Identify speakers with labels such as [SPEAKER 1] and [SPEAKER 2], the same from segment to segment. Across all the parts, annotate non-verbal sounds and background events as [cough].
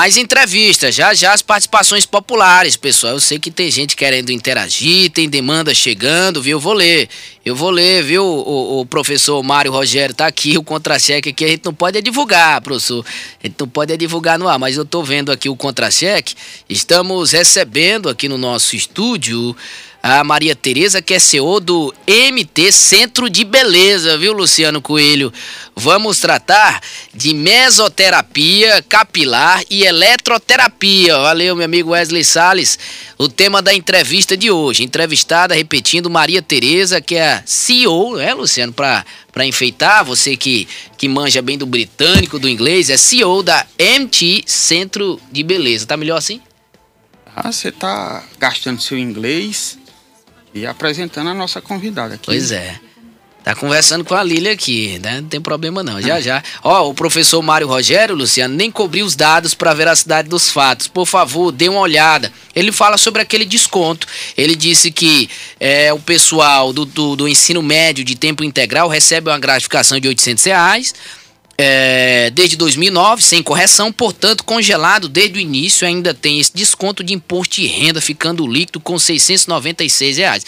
[SPEAKER 1] Mais entrevistas, já já as participações populares, pessoal. Eu sei que tem gente querendo interagir, tem demanda chegando, viu? Eu vou ler. Eu vou ler, viu? O, o professor Mário Rogério tá aqui, [laughs] o contra-cheque aqui. A gente não pode divulgar, professor. A gente não pode divulgar no ar, mas eu tô vendo aqui o contra-cheque. Estamos recebendo aqui no nosso estúdio a Maria Tereza, que é CEO do MT Centro de Beleza, viu, Luciano Coelho? Vamos tratar de mesoterapia capilar e eletroterapia. Valeu, meu amigo Wesley Sales. O tema da entrevista de hoje. Entrevistada, repetindo, Maria Tereza, que é a CEO, né, Luciano, para para enfeitar, você que, que manja bem do britânico, do inglês, é CEO da MT Centro de Beleza. Tá melhor assim?
[SPEAKER 2] Ah, você tá gastando seu inglês e apresentando a nossa convidada aqui.
[SPEAKER 1] Pois é. Tá conversando com a Lília aqui, né? Não tem problema não. Já, já. Ó, o professor Mário Rogério, Luciano, nem cobriu os dados para a veracidade dos fatos. Por favor, dê uma olhada. Ele fala sobre aquele desconto. Ele disse que é, o pessoal do, do, do ensino médio de tempo integral recebe uma gratificação de 800 reais é, desde 2009, sem correção, portanto, congelado desde o início, ainda tem esse desconto de imposto de renda ficando líquido com 696 reais.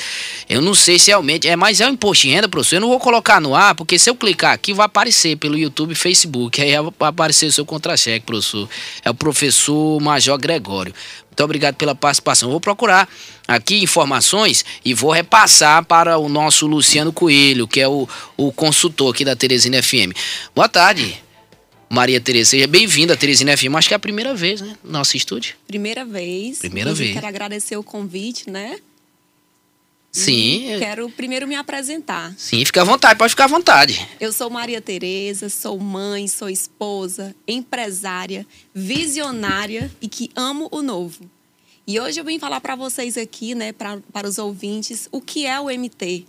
[SPEAKER 1] Eu não sei se realmente é, mas é o imposto de renda, professor. Eu não vou colocar no ar, porque se eu clicar aqui, vai aparecer pelo YouTube e Facebook. Aí vai aparecer o seu contra-cheque, professor. É o professor Major Gregório. Muito obrigado pela participação. Eu vou procurar aqui informações e vou repassar para o nosso Luciano Coelho, que é o, o consultor aqui da Teresina FM. Boa tarde. Maria Tereza, seja bem-vinda à Teresina FM. Acho que é a primeira vez, né? No nosso estúdio.
[SPEAKER 3] Primeira vez.
[SPEAKER 1] Primeira vez.
[SPEAKER 3] Quero agradecer o convite, né?
[SPEAKER 1] Sim.
[SPEAKER 3] Quero primeiro me apresentar.
[SPEAKER 1] Sim, fica à vontade, pode ficar à vontade.
[SPEAKER 3] Eu sou Maria Tereza, sou mãe, sou esposa, empresária, visionária e que amo o novo. E hoje eu vim falar para vocês aqui, né, pra, para os ouvintes, o que é o MT.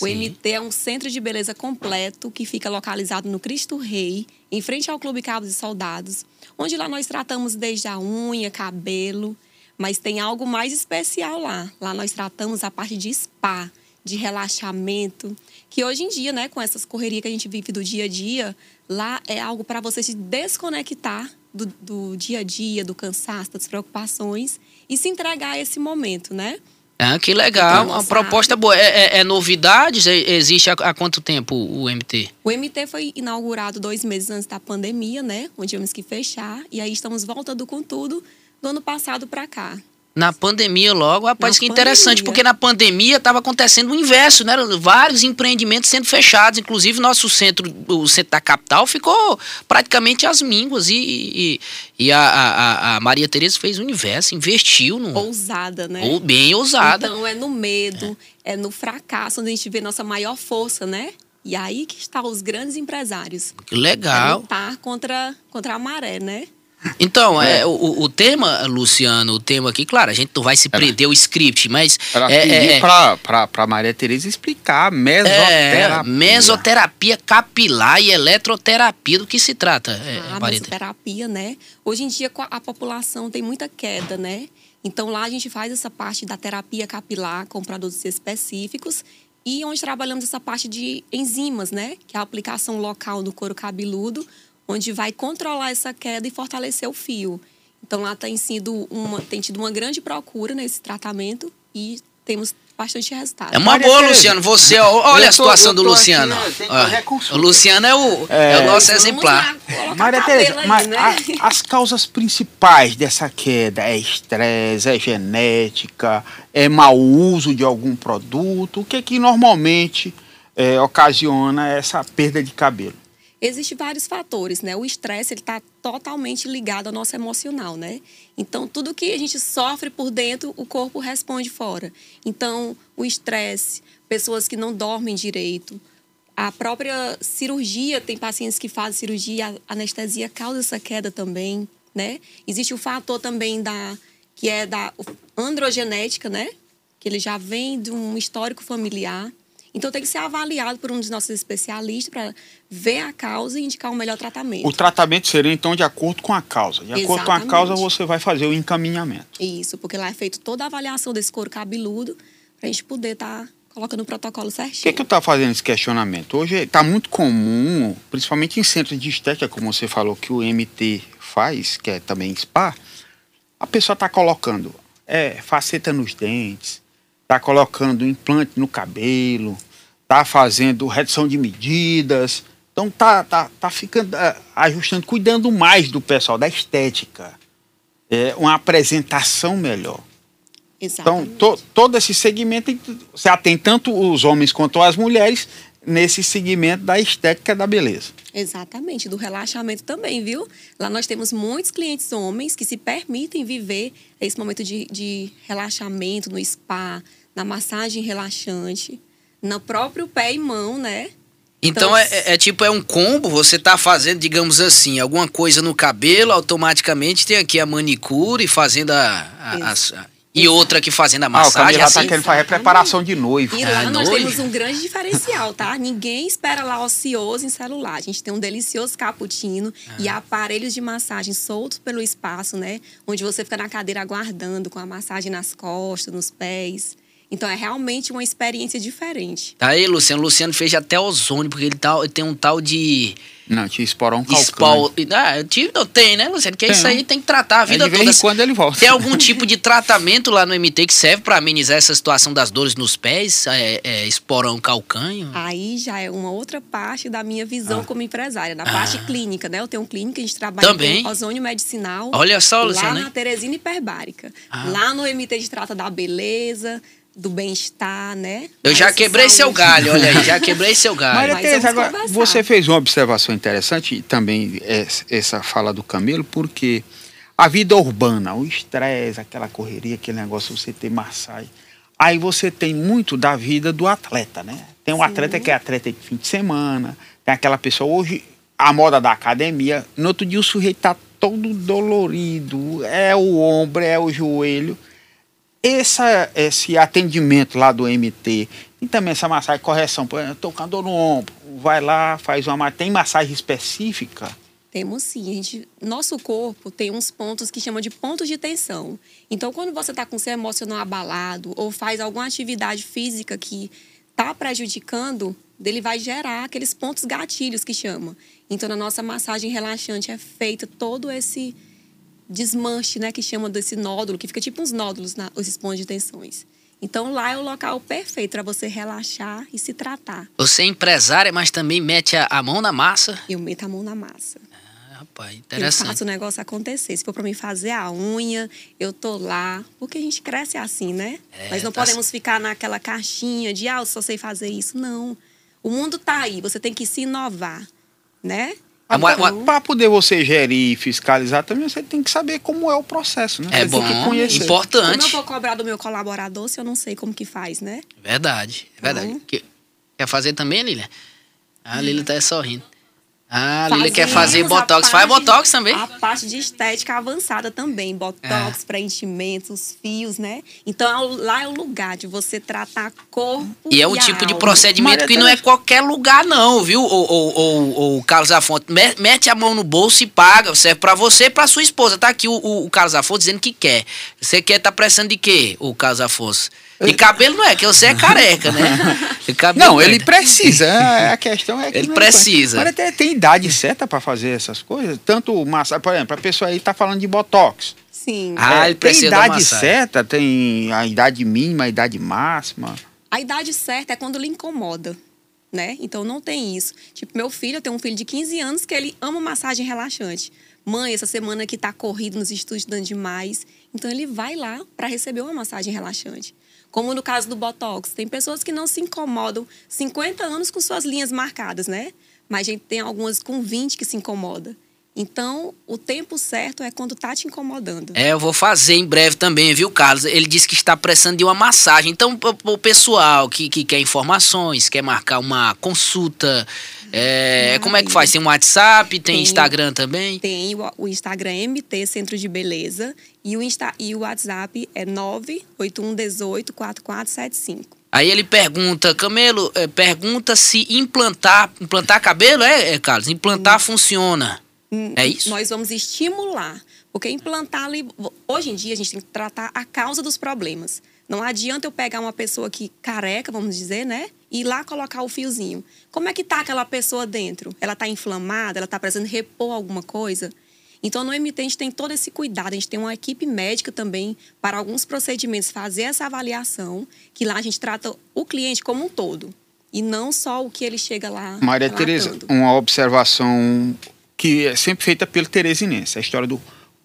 [SPEAKER 3] O
[SPEAKER 1] Sim.
[SPEAKER 3] MT é um centro de beleza completo que fica localizado no Cristo Rei, em frente ao Clube Cabos e Soldados, onde lá nós tratamos desde a unha, cabelo, mas tem algo mais especial lá. Lá nós tratamos a parte de spa, de relaxamento, que hoje em dia, né, com essas correrias que a gente vive do dia a dia, lá é algo para você se desconectar do, do dia a dia, do cansaço, das preocupações e se entregar a esse momento, né?
[SPEAKER 1] Ah, que legal.
[SPEAKER 3] Então,
[SPEAKER 1] Uma proposta boa. É, é, é novidades? É- existe há, há quanto tempo o MT?
[SPEAKER 3] O MT foi inaugurado dois meses antes da pandemia, né? Onde tivemos que fechar. E aí estamos voltando com tudo do ano passado para cá.
[SPEAKER 1] Na pandemia logo, rapaz,
[SPEAKER 3] Na
[SPEAKER 1] que interessante,
[SPEAKER 3] pandemia.
[SPEAKER 1] porque na pandemia estava acontecendo o inverso, né? Vários empreendimentos sendo fechados, inclusive nosso centro, o centro da capital ficou praticamente às mínguas e, e, e a, a, a Maria Tereza fez o inverso, investiu no
[SPEAKER 3] Ousada, né?
[SPEAKER 1] ou bem ousada.
[SPEAKER 3] Então é no medo, é. no fracasso onde a gente vê nossa maior força, né? E aí que estão os grandes empresários.
[SPEAKER 1] que
[SPEAKER 3] É
[SPEAKER 1] legal.
[SPEAKER 3] lutar contra, contra a maré, né?
[SPEAKER 1] Então, é, o, o tema, Luciano, o tema aqui, claro, a gente não vai se prender ao script, mas
[SPEAKER 2] Ela
[SPEAKER 1] é, é, é,
[SPEAKER 2] pra, pra, pra Maria Tereza explicar a
[SPEAKER 1] é,
[SPEAKER 2] mesoterapia.
[SPEAKER 1] mesoterapia capilar e eletroterapia, do que se trata, é,
[SPEAKER 3] a
[SPEAKER 1] Maria?
[SPEAKER 3] mesoterapia, né? Hoje em dia a população tem muita queda, né? Então lá a gente faz essa parte da terapia capilar com produtos específicos e onde trabalhamos essa parte de enzimas, né? Que é a aplicação local no couro cabeludo, onde vai controlar essa queda e fortalecer o fio. Então lá tem sido uma, tem tido uma grande procura nesse tratamento e temos bastante resultado.
[SPEAKER 1] É uma boa. Luciano. Você, olha
[SPEAKER 2] Eu
[SPEAKER 1] a
[SPEAKER 2] tô-
[SPEAKER 1] situação do
[SPEAKER 2] tô aqui,
[SPEAKER 1] Luciano.
[SPEAKER 2] né,
[SPEAKER 1] o Luciano é o, é o nosso exemplar.
[SPEAKER 3] lá,
[SPEAKER 2] Maria Tereza, mas
[SPEAKER 3] né?
[SPEAKER 2] a- as causas principais dessa queda é estresse, é genética, é mau uso de algum produto? O que que normalmente é, ocasiona essa perda de cabelo?
[SPEAKER 3] Existem vários fatores, né? O estresse está totalmente ligado ao nosso emocional, né? Então tudo que a gente sofre por dentro, o corpo responde fora. Então o estresse, pessoas que não dormem direito, a própria cirurgia tem pacientes que fazem cirurgia, a anestesia causa essa queda também, né? Existe o fator também da que é da androgenética, né? Que ele já vem de um histórico familiar. Então tem que ser avaliado por um dos nossos especialistas para ver a causa e indicar o melhor tratamento.
[SPEAKER 2] O tratamento seria então de acordo com a causa. De acordo com a causa, você vai fazer o encaminhamento.
[SPEAKER 3] Isso, porque lá é feito toda a avaliação desse couro cabeludo para a gente poder estar colocando o protocolo
[SPEAKER 2] Por
[SPEAKER 3] certinho.
[SPEAKER 2] que, que eu estou fazendo esse questionamento? Hoje está muito comum, principalmente em centros de estética, como você falou que o MT faz, que é também spa, a pessoa está colocando é, faceta nos dentes, está colocando implante no cabelo, está fazendo redução de medidas. Então tá, tá, tá ficando, é, ajustando, cuidando mais do pessoal, da estética. É, uma apresentação melhor. Exatamente. Então, to, todo esse segmento, você atende tanto os homens quanto as mulheres nesse segmento da estética da beleza.
[SPEAKER 3] Exatamente, do relaxamento também, viu? Lá nós temos muitos clientes homens que se permitem viver esse momento de, de relaxamento no spa, na massagem relaxante, no próprio pé e mão, né?
[SPEAKER 1] Então, então é, é, é, tipo, é um combo, você tá fazendo, digamos assim, alguma coisa no cabelo, automaticamente tem aqui a manicure fazendo a, a, a, e outra aqui fazendo a massagem. Ah, o
[SPEAKER 2] tá assim. querendo fazer preparação de noivo.
[SPEAKER 3] E lá ah, nós noivo. temos um grande diferencial, tá? Ninguém espera lá ocioso em celular. A gente tem um delicioso cappuccino ah. e aparelhos de massagem soltos pelo espaço, né? Onde você fica na cadeira aguardando com a massagem nas costas, nos pés. Então é realmente uma experiência diferente.
[SPEAKER 1] Tá aí, Luciano. Luciano fez até ozônio, porque ele, tá, ele tem um tal de
[SPEAKER 2] não, tinha esporão calcâneo. Espol...
[SPEAKER 1] Ah, eu tive, não tem, né, Luciano? Que tem, isso aí tem que tratar a vida
[SPEAKER 2] é de
[SPEAKER 1] toda.
[SPEAKER 2] Em quando ele volta.
[SPEAKER 1] Tem algum tipo de tratamento lá no MT que serve para amenizar essa situação das dores nos pés? É, é, esporão calcâneo?
[SPEAKER 3] Aí já é uma outra parte da minha visão ah. como empresária, da ah. parte clínica, né? Eu tenho um clínica, a gente trabalha
[SPEAKER 1] Também?
[SPEAKER 3] com ozônio medicinal.
[SPEAKER 1] Olha só, Luciano.
[SPEAKER 3] Lá na Teresina Hiperbárica. Ah. Lá no MT de trata da beleza, do bem-estar, né?
[SPEAKER 1] Eu já quebrei saúde. seu galho, olha aí, já [laughs] quebrei seu galho.
[SPEAKER 2] Maria Tereza, agora, você fez uma observação interessante, também essa fala do Camilo, porque a vida urbana, o estresse, aquela correria, aquele negócio, você ter massagem. Aí você tem muito da vida do atleta, né? Tem um Sim. atleta que é atleta de fim de semana, tem aquela pessoa, hoje, a moda da academia, no outro dia o sujeito tá todo dolorido, é o ombro, é o joelho essa, esse atendimento lá do MT e também essa massagem correção, por exemplo, tocando no ombro, vai lá, faz uma tem massagem específica?
[SPEAKER 3] Temos sim. Gente, nosso corpo tem uns pontos que chama de pontos de tensão. Então, quando você está com seu emocional abalado ou faz alguma atividade física que está prejudicando, ele vai gerar aqueles pontos gatilhos que chama. Então, na nossa massagem relaxante é feito todo esse desmanche, né, que chama desse nódulo, que fica tipo uns nódulos, na, esses pontos de tensões. Então lá é o local perfeito para você relaxar e se tratar.
[SPEAKER 1] Você é empresária, mas também mete a, a mão na massa?
[SPEAKER 3] Eu meto a mão na massa.
[SPEAKER 1] Ah, rapaz, interessante.
[SPEAKER 3] Eu faço o negócio acontecer. Se for para mim fazer a unha, eu tô lá. Porque a gente cresce assim, né? É, mas não tá podemos ficar naquela caixinha de, ah, eu só sei fazer isso. Não. O mundo tá aí, você tem que se inovar, né?
[SPEAKER 2] Para poder você gerir e fiscalizar também, você tem que saber como é o processo, né?
[SPEAKER 1] É
[SPEAKER 2] você
[SPEAKER 1] bom, importante. Como
[SPEAKER 3] eu vou cobrar do meu colaborador se eu não sei como que faz, né?
[SPEAKER 1] Verdade, é verdade. Uhum. Quer fazer também, Lília? A Lília tá sorrindo. Ah, a Lília quer fazer botox. Faz botox também?
[SPEAKER 3] A parte de estética avançada também. Botox, é. preenchimentos, fios, né? Então lá é o lugar de você tratar corpo.
[SPEAKER 1] E é um tipo alma. de procedimento que não é qualquer lugar, não, viu? O, o, Carlos Afonso. Mete a mão no bolso e paga. Serve pra você e pra sua esposa. Tá aqui o, o, Carlos Afonso dizendo que quer. Você quer tá precisando de quê, o Carlos Afonso? E cabelo não é, que você é careca, né? [laughs]
[SPEAKER 2] não, ele é. precisa. É, a questão é que.
[SPEAKER 1] Ele precisa.
[SPEAKER 2] Mas tem, tem idade certa para fazer essas coisas? Tanto massa, por exemplo, a pessoa aí tá falando de botox.
[SPEAKER 3] Sim.
[SPEAKER 1] Ah, ele precisa
[SPEAKER 2] tem idade certa, tem a idade mínima, a idade máxima.
[SPEAKER 3] A idade certa é quando lhe incomoda. Né? Então não tem isso. Tipo, meu filho, eu tenho um filho de 15 anos que ele ama massagem relaxante. Mãe, essa semana que tá corrido nos estudos dando demais. Então ele vai lá para receber uma massagem relaxante. Como no caso do Botox. Tem pessoas que não se incomodam 50 anos com suas linhas marcadas, né? Mas a gente tem algumas com 20 que se incomoda. Então, o tempo certo é quando tá te incomodando.
[SPEAKER 1] É, eu vou fazer em breve também, viu, Carlos? Ele disse que está precisando de uma massagem. Então, o pessoal que, que quer informações, quer marcar uma consulta, é, como é que faz? Tem um WhatsApp, tem, tem Instagram também?
[SPEAKER 3] Tem o, o, Instagram MT Centro de Beleza e o, Insta, e o WhatsApp é 981184475.
[SPEAKER 1] Aí ele pergunta, Camelo, é, pergunta se implantar, implantar cabelo, é, é Carlos? Implantar hum. funciona. Hum, é isso?
[SPEAKER 3] Nós vamos estimular. Porque implantar ali. Hoje em dia a gente tem que tratar a causa dos problemas. Não adianta eu pegar uma pessoa que careca, vamos dizer, né? E ir lá colocar o fiozinho. Como é que tá aquela pessoa dentro? Ela tá inflamada? Ela tá precisando repor alguma coisa? Então, no MT, a gente tem todo esse cuidado. A gente tem uma equipe médica também para alguns procedimentos fazer essa avaliação, que lá a gente trata o cliente como um todo. E não só o que ele chega lá.
[SPEAKER 2] Maria Tereza, uma observação que é sempre feita pelo teresinense, a história do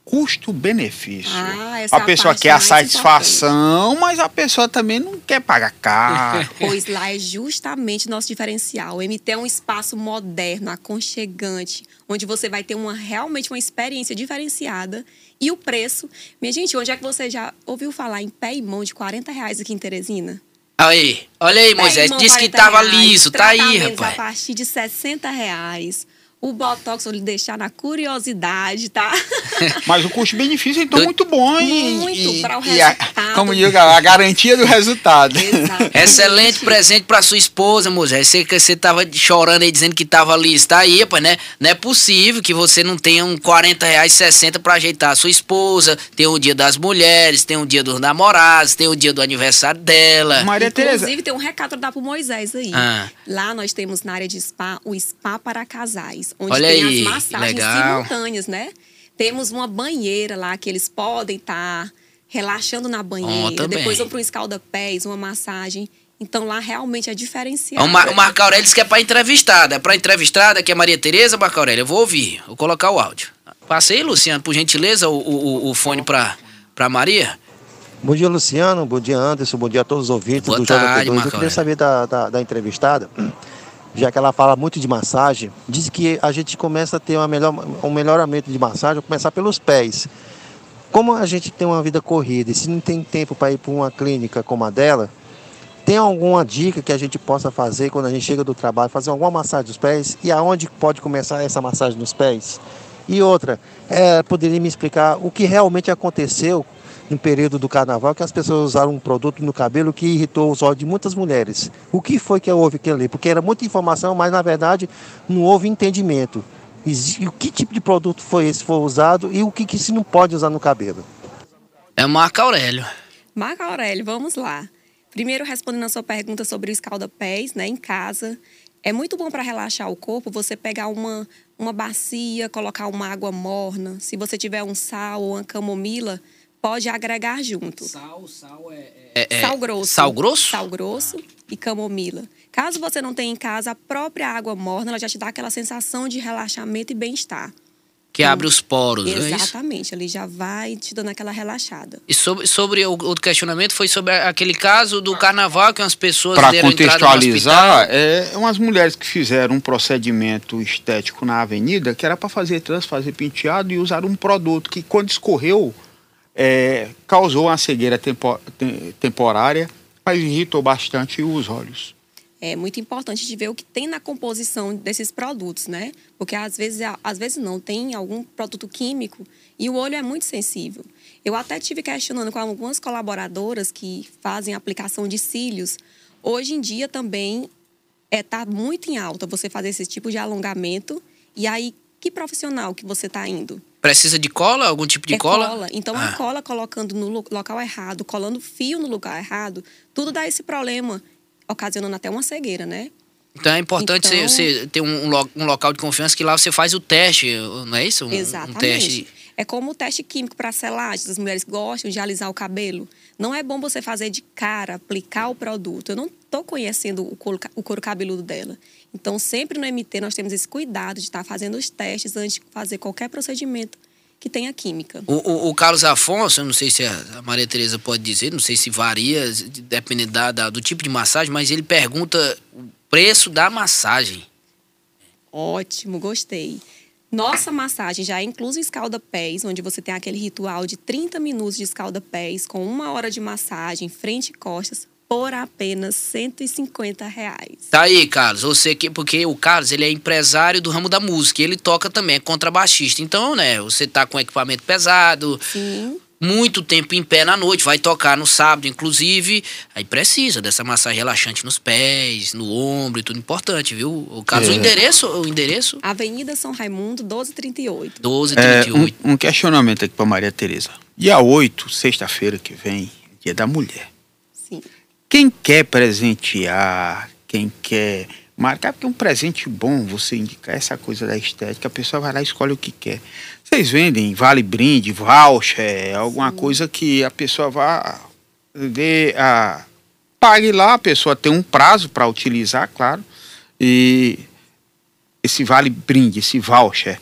[SPEAKER 2] custo-benefício.
[SPEAKER 3] Ah,
[SPEAKER 2] a pessoa quer a satisfação, importante. mas a pessoa também não quer pagar caro. [laughs]
[SPEAKER 3] pois lá é justamente nosso diferencial. O MT é um espaço moderno, aconchegante, onde você vai ter uma realmente uma experiência diferenciada. E o preço, minha gente, onde é que você já ouviu falar em pé e mão de 40 reais aqui em Teresina?
[SPEAKER 1] Aí, olha aí, Moisés, disse que tava liso, tá aí, rapaz.
[SPEAKER 3] a partir de 60 reais o Botox vou lhe deixar na curiosidade, tá? [laughs]
[SPEAKER 2] Mas o custo-benefício, então, muito bom,
[SPEAKER 3] hein? Muito, para o resultado.
[SPEAKER 2] A, como digo, a garantia do resultado.
[SPEAKER 1] Exatamente. Excelente presente para sua esposa, Moisés. Você, você tava chorando aí, dizendo que tava liso. Tá aí, rapaz, né? Não é possível que você não tenha um 40 reais 60 para ajeitar a sua esposa. Tem o dia das mulheres, tem o dia dos namorados, tem o dia do aniversário dela.
[SPEAKER 3] Maria Tereza. Inclusive, tem um recado para dar pro Moisés aí. Ah. Lá nós temos na área de spa, o spa para casais onde
[SPEAKER 1] Olha
[SPEAKER 3] tem
[SPEAKER 1] aí,
[SPEAKER 3] as massagens
[SPEAKER 1] legal.
[SPEAKER 3] simultâneas, né? Temos uma banheira lá que eles podem estar tá relaxando na banheira. Oh, Depois vão para um escalda-pés, uma massagem. Então lá realmente é diferenciado.
[SPEAKER 1] O, Mar o Marco Aurélio disse que é para entrevistada. É para entrevistada, que é Maria Tereza, Marco Aurélio. Eu vou ouvir, vou colocar o áudio. Passei, Luciano, por gentileza, o, o, o fone para Maria.
[SPEAKER 4] Bom dia, Luciano. Bom dia, Anderson. Bom dia a todos os ouvintes
[SPEAKER 1] Boa
[SPEAKER 4] do
[SPEAKER 1] tarde,
[SPEAKER 4] JP2. Eu queria saber da, da, da entrevistada já que ela fala muito de massagem, diz que a gente começa a ter uma melhor, um melhoramento de massagem, começar pelos pés. Como a gente tem uma vida corrida e se não tem tempo para ir para uma clínica como a dela, tem alguma dica que a gente possa fazer quando a gente chega do trabalho, fazer alguma massagem dos pés e aonde pode começar essa massagem nos pés? E outra, é, poderia me explicar o que realmente aconteceu no período do carnaval que as pessoas usaram um produto no cabelo que irritou os olhos de muitas mulheres. O que foi que houve aquilo ali? Porque era muita informação, mas na verdade não houve entendimento. E o que tipo de produto foi esse foi usado e o que, que se não pode usar no cabelo?
[SPEAKER 1] É Marco Aurélio.
[SPEAKER 3] Marco Aurélio, vamos lá. Primeiro, respondendo a sua pergunta sobre o escalda-pés, né, em casa. É muito bom para relaxar o corpo você pegar uma, uma bacia, colocar uma água morna. Se você tiver um sal ou uma camomila, pode agregar junto.
[SPEAKER 1] Sal, sal é, é,
[SPEAKER 3] é sal grosso.
[SPEAKER 1] Sal grosso?
[SPEAKER 3] Sal grosso e camomila. Caso você não tenha em casa a própria água morna, ela já te dá aquela sensação de relaxamento e bem-estar.
[SPEAKER 1] Que abre os poros,
[SPEAKER 3] é Exatamente, é ali já vai te dando aquela relaxada.
[SPEAKER 1] E sobre, sobre o outro questionamento foi sobre aquele caso do carnaval que as pessoas
[SPEAKER 2] Para contextualizar, é umas mulheres que fizeram um procedimento estético na avenida, que era para fazer trans, fazer penteado e usar um produto que quando escorreu é, causou uma cegueira tempo, temporária, mas irritou bastante os olhos.
[SPEAKER 3] É muito importante de ver o que tem na composição desses produtos, né? Porque às vezes, às vezes não, tem algum produto químico e o olho é muito sensível. Eu até tive questionando com algumas colaboradoras que fazem aplicação de cílios. Hoje em dia também está é, tá muito em alta você fazer esse tipo de alongamento. E aí, que profissional que você está indo?
[SPEAKER 1] Precisa de cola? Algum tipo de
[SPEAKER 3] é
[SPEAKER 1] cola?
[SPEAKER 3] cola? Então, ah. a cola colocando no local errado, colando fio no lugar errado, tudo dá esse problema, ocasionando até uma cegueira, né?
[SPEAKER 1] Então é importante então, você, ter um, um, local de confiança que lá você faz o teste, não é isso? Um,
[SPEAKER 3] exatamente.
[SPEAKER 1] Um teste...
[SPEAKER 3] É como o teste químico para selagem, as mulheres gostam de alisar o cabelo. Não é bom você fazer de cara, aplicar o produto. Eu não estou conhecendo o couro, o couro cabeludo dela. Então, sempre no MT nós temos esse cuidado de estar fazendo os testes antes de fazer qualquer procedimento que tenha química.
[SPEAKER 1] O, o, o Carlos Afonso, eu não sei se a Maria Tereza pode dizer, não sei se varia, dependendo da, da, do tipo de massagem, mas ele pergunta o preço da massagem.
[SPEAKER 3] Ótimo, gostei. Nossa massagem já é incluso escalda-pés, onde você tem aquele ritual de 30 minutos de escalda-pés com uma hora de massagem, frente e costas, por apenas 150 reais.
[SPEAKER 1] Tá aí, Carlos. Você que porque o Carlos ele é empresário do ramo da música, ele toca também, é contrabaixista. Então, né, você tá com equipamento pesado.
[SPEAKER 3] Sim.
[SPEAKER 1] Muito tempo em pé na noite, vai tocar no sábado, inclusive. Aí precisa dessa massagem relaxante nos pés, no ombro e tudo importante, viu? O Carlos, é. o endereço, o endereço?
[SPEAKER 3] Avenida São Raimundo, 1238.
[SPEAKER 1] 1238.
[SPEAKER 2] É, um, um questionamento aqui para Maria Tereza. Dia 8, sexta-feira que vem, dia da mulher.
[SPEAKER 3] Sim.
[SPEAKER 2] Quem quer presentear, quem quer marca, é porque é um presente bom você indicar essa coisa da estética, a pessoa vai lá e escolhe o que quer. Vocês vendem vale brinde, voucher, alguma coisa que a pessoa vá ver, a, pague lá, a pessoa tem um prazo para utilizar, claro, e esse vale brinde, esse voucher,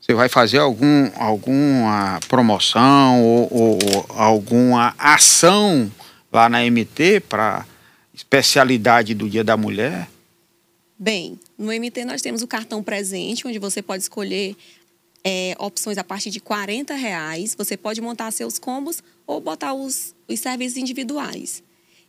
[SPEAKER 2] você vai fazer algum, alguma promoção ou, ou, ou alguma ação lá na MT para especialidade do Dia da Mulher?
[SPEAKER 3] Bem, no MT nós temos o cartão presente, onde você pode escolher é, opções a partir de 40 reais. Você pode montar seus combos ou botar os, os serviços individuais.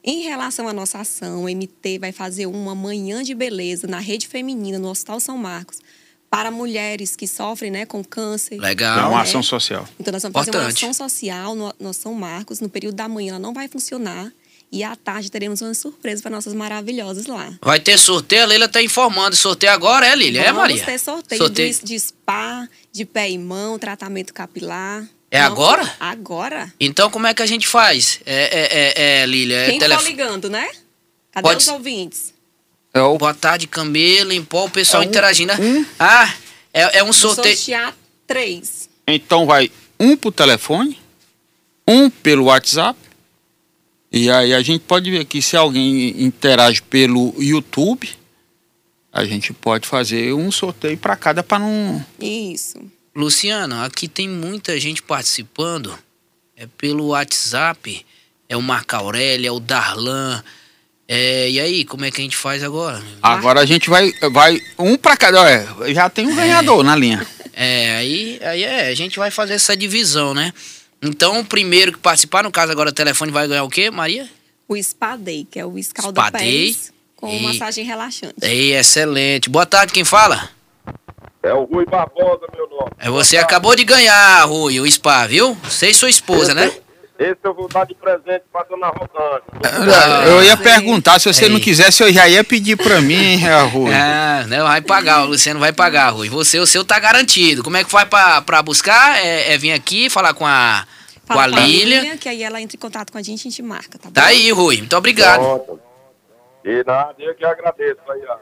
[SPEAKER 3] Em relação à nossa ação, o MT vai fazer uma manhã de beleza na rede feminina no Hospital São Marcos para mulheres que sofrem né, com câncer.
[SPEAKER 1] Legal.
[SPEAKER 2] É uma
[SPEAKER 3] É.
[SPEAKER 2] ação social.
[SPEAKER 3] Então, nós vamos fazer uma
[SPEAKER 1] Importante.
[SPEAKER 3] ação social no, no São Marcos. No período da manhã, ela não vai funcionar. E à tarde teremos uma surpresa para nossas maravilhosas lá.
[SPEAKER 1] Vai ter sorteio, a Leila tá informando. Sorteio agora, é, Lília? É,
[SPEAKER 3] Vamos
[SPEAKER 1] Maria?
[SPEAKER 3] ter sorteio,
[SPEAKER 1] Sorteio.
[SPEAKER 3] De, de spa, de pé e mão, tratamento capilar.
[SPEAKER 1] É
[SPEAKER 3] Não,
[SPEAKER 1] agora?
[SPEAKER 3] Agora.
[SPEAKER 1] Então, como é que a gente faz? É, é, é, é Lília, é
[SPEAKER 3] Quem
[SPEAKER 1] telefone.
[SPEAKER 3] for ligando, né? Cadê
[SPEAKER 1] Pode
[SPEAKER 3] os ouvintes?
[SPEAKER 2] É o
[SPEAKER 1] Boa tarde, Camila, em pó, o pessoal
[SPEAKER 2] É um-
[SPEAKER 1] interagindo. né?
[SPEAKER 2] um-
[SPEAKER 1] Ah, é, é um
[SPEAKER 3] Vou
[SPEAKER 1] sorteio.
[SPEAKER 3] sortear três.
[SPEAKER 2] Então vai um por telefone, um pelo WhatsApp. E aí a gente pode ver que se alguém interage pelo YouTube, a gente pode fazer um sorteio para cada para não.
[SPEAKER 3] Isso.
[SPEAKER 1] Luciano, aqui tem muita gente participando. É pelo WhatsApp. É o Marco Aurélio, é o Darlan. É, e aí, como é que a gente faz agora?
[SPEAKER 2] Agora a gente vai vai um para cada. Olha, já tem um ganhador na linha.
[SPEAKER 1] É, aí, aí é, a gente vai fazer essa divisão, né? Então, o primeiro que participar, no caso agora o telefone vai ganhar o quê, Maria?
[SPEAKER 3] O Spa Day, que é o escalda
[SPEAKER 1] Spa Day.
[SPEAKER 3] com
[SPEAKER 1] E-
[SPEAKER 3] massagem relaxante.
[SPEAKER 1] Ei, excelente. Boa tarde, quem fala?
[SPEAKER 5] É o Rui Barbosa, meu nome.
[SPEAKER 1] É você acabou de ganhar, Rui, o spa, viu? Você e sua esposa, né?
[SPEAKER 5] Esse eu vou dar de presente pra dona Rosângela.
[SPEAKER 1] Ah,
[SPEAKER 2] eu ia
[SPEAKER 3] sim.
[SPEAKER 2] perguntar, se você
[SPEAKER 1] Aí.
[SPEAKER 2] não quisesse, eu já ia pedir para mim, é, [laughs] Rui.
[SPEAKER 1] Ah, não, vai pagar, o Luciano vai pagar, Rui. Você, o seu tá garantido. Como é que faz pra, pra buscar? É, é vir aqui falar com a, com a Lília.
[SPEAKER 3] que aí ela entra em contato com a gente e a gente marca, tá bom?
[SPEAKER 1] Tá aí, Rui. Muito obrigado.
[SPEAKER 5] Pronto. E nada, eu que agradeço aí. a-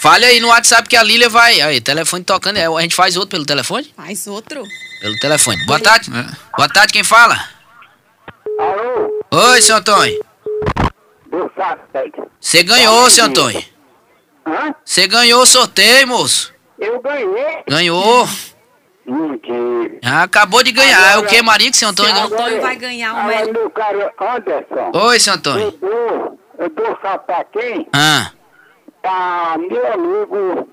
[SPEAKER 1] Fale aí no WhatsApp que a Lília vai. Aí, telefone tocando. É, A gente faz outro pelo telefone?
[SPEAKER 3] Faz outro.
[SPEAKER 1] Pelo telefone. Boa tarde. Boa tarde, quem fala?
[SPEAKER 5] Alô,
[SPEAKER 1] Oi, seu Antônio. Você ganhou, seu Antônio.
[SPEAKER 5] Hã?
[SPEAKER 1] Você ganhou o sorteio, moço.
[SPEAKER 5] Eu ganhei.
[SPEAKER 1] Ganhou.
[SPEAKER 5] Mentira.
[SPEAKER 1] Ah, acabou de ganhar. É o que, Maria, que seu Antônio
[SPEAKER 3] Seu
[SPEAKER 1] ganhou?
[SPEAKER 3] Antônio vai ganhar um
[SPEAKER 5] Agora, meu caro Anderson,
[SPEAKER 1] Oi, seu
[SPEAKER 5] eu
[SPEAKER 1] Antônio.
[SPEAKER 5] dou, eu dou sabe pra quem?
[SPEAKER 1] Ah,
[SPEAKER 5] Pra meu amigo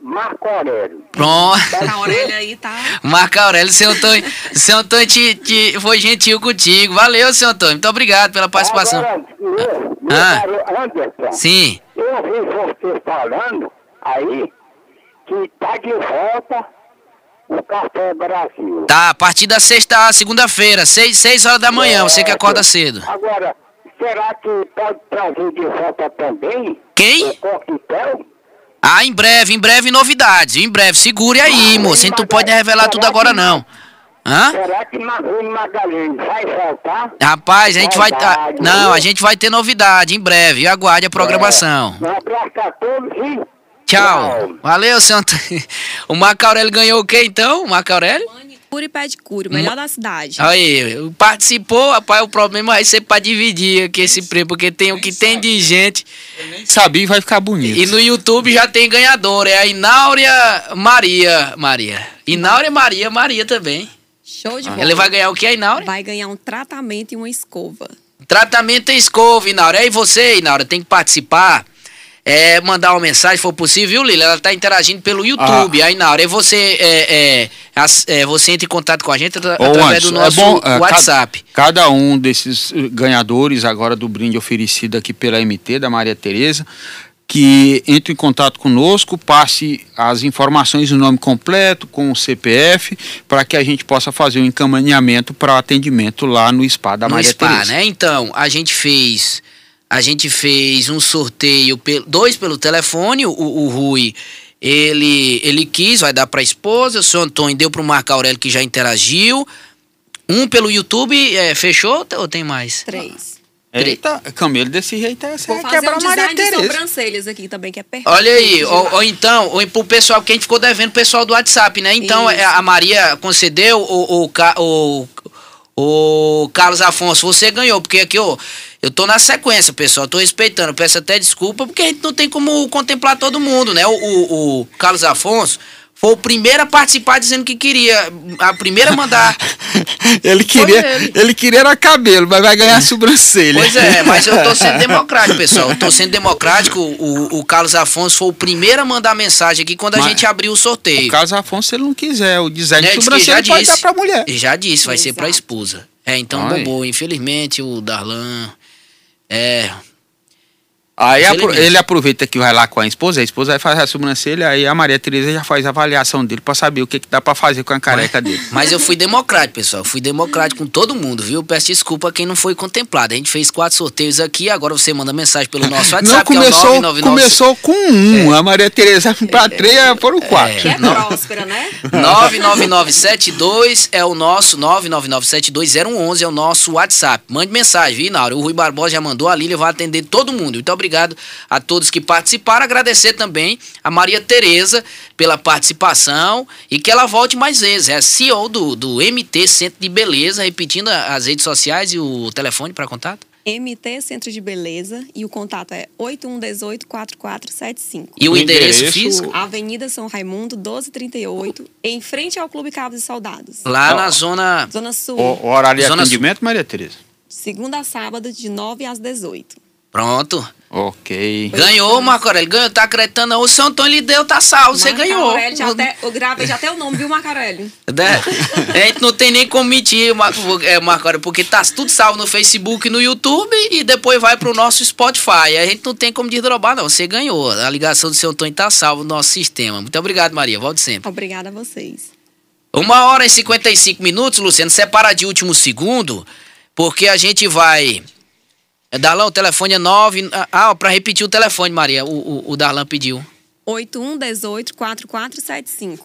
[SPEAKER 5] Marco Aurélio.
[SPEAKER 1] pronto.
[SPEAKER 3] A orelha aí tá.
[SPEAKER 1] Marco Aurélio, seu Antônio, seu Antônio te, te- foi gentil contigo. Valeu, seu Antônio. Muito obrigado pela participação.
[SPEAKER 5] Agora, meu, meu
[SPEAKER 1] Ah.
[SPEAKER 5] caro Anderson,
[SPEAKER 1] Sim.
[SPEAKER 5] eu ouvi você falando aí que tá de volta o Café Brasil.
[SPEAKER 1] Tá, a partir da sexta, segunda-feira, seis, seis horas da manhã, você que acorda cedo.
[SPEAKER 5] Agora, será que pode trazer de volta também o
[SPEAKER 1] Quem?
[SPEAKER 5] coquetel?
[SPEAKER 1] Ah, em breve, em breve novidades. Em breve, segure aí, moço. A não pode revelar tudo agora, não. Hã?
[SPEAKER 5] Será que Magalhães vai voltar?
[SPEAKER 1] Rapaz, a gente vai. tá-
[SPEAKER 5] Verdade.
[SPEAKER 1] Não, a gente vai ter novidade em breve. Aguarde a programação.
[SPEAKER 5] Um abraço a todos e
[SPEAKER 1] Tchau. Valeu, seu Antônio. [laughs] O Marco Aurélio ganhou o quê, então? O Marco
[SPEAKER 3] Manicure e pedicure, o melhor da cidade.
[SPEAKER 1] Aí, participou, rapaz, o problema vai ser pra dividir aqui esse prêmio, porque tem o que tem de gente.
[SPEAKER 2] Sabia e vai ficar bonito.
[SPEAKER 1] E no YouTube já tem ganhador, é a Ináurea Maria. Maria. Ináurea Maria, Maria também.
[SPEAKER 3] Show de bola.
[SPEAKER 1] Ele vai ganhar o que, a Ináurea?
[SPEAKER 3] Vai ganhar um tratamento e uma escova.
[SPEAKER 1] Tratamento em escova, Inaura. Aí você, Inaura, tem que participar. É, mandar uma mensagem, se for possível, viu, Lila? Ela tá interagindo pelo YouTube, a Inaura. Aí você, é, é, é, você entra em contato com a gente através do nosso
[SPEAKER 2] é bom, é,
[SPEAKER 1] WhatsApp.
[SPEAKER 2] Cada, cada um desses eh, ganhadores agora do brinde oferecido aqui pela MT, da Maria Tereza, que entre em contato conosco, passe as informações, o nome completo, com o CPF, para que a gente possa fazer o encaminhamento para o atendimento lá no SPA da
[SPEAKER 1] no
[SPEAKER 2] Maria
[SPEAKER 1] SPA,
[SPEAKER 2] Tereza.
[SPEAKER 1] né? Então, a gente fez. A gente fez um sorteio, dois pelo telefone, o, o Rui. Ele, ele quis, vai dar para a esposa. O seu Antônio deu para o Marco Aurélio, que já interagiu. Um pelo YouTube, é, fechou ou tem mais?
[SPEAKER 3] Três.
[SPEAKER 2] Eita, Camilo, desse jeito é você
[SPEAKER 3] Vou
[SPEAKER 2] vai
[SPEAKER 3] fazer
[SPEAKER 2] quebrar
[SPEAKER 3] um design de
[SPEAKER 2] Tereza.
[SPEAKER 3] sobrancelhas aqui também, que é perfeito.
[SPEAKER 1] Olha aí, ou, ou então, ou pro pessoal que a gente ficou devendo, o pessoal do WhatsApp, né? Então,
[SPEAKER 3] Isso.
[SPEAKER 1] é, a Maria concedeu, o, o, o, o Carlos Afonso, você ganhou, porque aqui, ó, eu tô na sequência, pessoal, tô respeitando, peço até desculpa, porque a gente não tem como contemplar todo mundo, né? O, o, o Carlos Afonso foi o primeiro a participar dizendo que queria, a primeira a mandar. [laughs]
[SPEAKER 2] Ele queria,
[SPEAKER 1] ele.
[SPEAKER 2] ele queria era cabelo, mas vai ganhar sobrancelha.
[SPEAKER 1] Pois é, mas eu tô sendo [laughs] democrático, pessoal. Eu tô sendo democrático. O, o Carlos Afonso foi o primeiro a mandar mensagem aqui quando a
[SPEAKER 2] Mas-
[SPEAKER 1] gente abriu o sorteio.
[SPEAKER 2] O Carlos Afonso, se ele não quiser, o design
[SPEAKER 1] Né,
[SPEAKER 2] de
[SPEAKER 1] que
[SPEAKER 2] sobrancelha
[SPEAKER 1] já
[SPEAKER 2] pode
[SPEAKER 1] disse.
[SPEAKER 2] dar pra mulher.
[SPEAKER 1] Já disse, vai ser pra
[SPEAKER 3] Exato.
[SPEAKER 1] esposa. É, então
[SPEAKER 2] Ai.
[SPEAKER 1] bombou. Infelizmente, o Darlan. É.
[SPEAKER 2] Aí apro- ele aproveita que vai lá com a esposa, a esposa vai fazer a sobrancelha, aí a Maria Tereza já faz a avaliação dele pra saber o que, que dá pra fazer com a careca dele. [laughs]
[SPEAKER 1] Mas eu fui democrático, pessoal. Fui democrático com todo mundo, viu? Peço desculpa a quem não foi contemplado. A gente fez quatro sorteios aqui, agora você manda mensagem pelo nosso WhatsApp,
[SPEAKER 2] não, começou,
[SPEAKER 1] que é o 999...
[SPEAKER 2] começou com um, a Maria Tereza pra três, foram quatro.
[SPEAKER 3] Que é próspera, né? [laughs]
[SPEAKER 1] 99972 é o nosso 999720111 é o nosso WhatsApp. Mande mensagem, viu, Naura? O Rui Barbosa já mandou, a Lília vai atender todo mundo. Muito obrigado a todos que participaram. Agradecer também a Maria Tereza pela participação e que ela volte mais vezes. É a CEO do, do MT Centro de Beleza, repetindo as redes sociais e o telefone para contato.
[SPEAKER 3] MT Centro de Beleza e o contato é 8118-4475.
[SPEAKER 1] E o,
[SPEAKER 2] O
[SPEAKER 1] endereço,
[SPEAKER 2] endereço-
[SPEAKER 1] físico?
[SPEAKER 3] Avenida São Raimundo, 1238, em frente ao Clube Cabos e Soldados.
[SPEAKER 1] Lá na zona.
[SPEAKER 3] Zona Sul,
[SPEAKER 2] O, o horário de
[SPEAKER 1] Zona
[SPEAKER 2] atendimento, Maria Tereza?
[SPEAKER 3] segunda a sábado, de 9 às 18.
[SPEAKER 1] Pronto.
[SPEAKER 2] Ok.
[SPEAKER 1] Ganhou, Marco Aurélio. Ganhou, tá acreditando? O São Antônio lhe deu, tá salvo. Você
[SPEAKER 3] Marco
[SPEAKER 1] ganhou.
[SPEAKER 3] Aurélio, já até, eu gravei já até o nome, viu, Macarelli?
[SPEAKER 1] Né? A gente não tem nem como mentir, Marco, é, Marco Aurélio, porque tá tudo salvo no Facebook e no YouTube e depois vai pro nosso Spotify. A gente não tem como desdobrar, não. Você ganhou. A ligação do seu Antônio tá salvo no nosso sistema. Muito obrigado, Maria. Volte sempre.
[SPEAKER 3] Obrigada a vocês.
[SPEAKER 1] Uma hora e 55 minutos, Luciano. Separa de último segundo, porque a gente vai. Darlan, o telefone é 9. Ah, pra repetir o telefone, Maria. O, o, o Darlan pediu.
[SPEAKER 3] 8118-4475.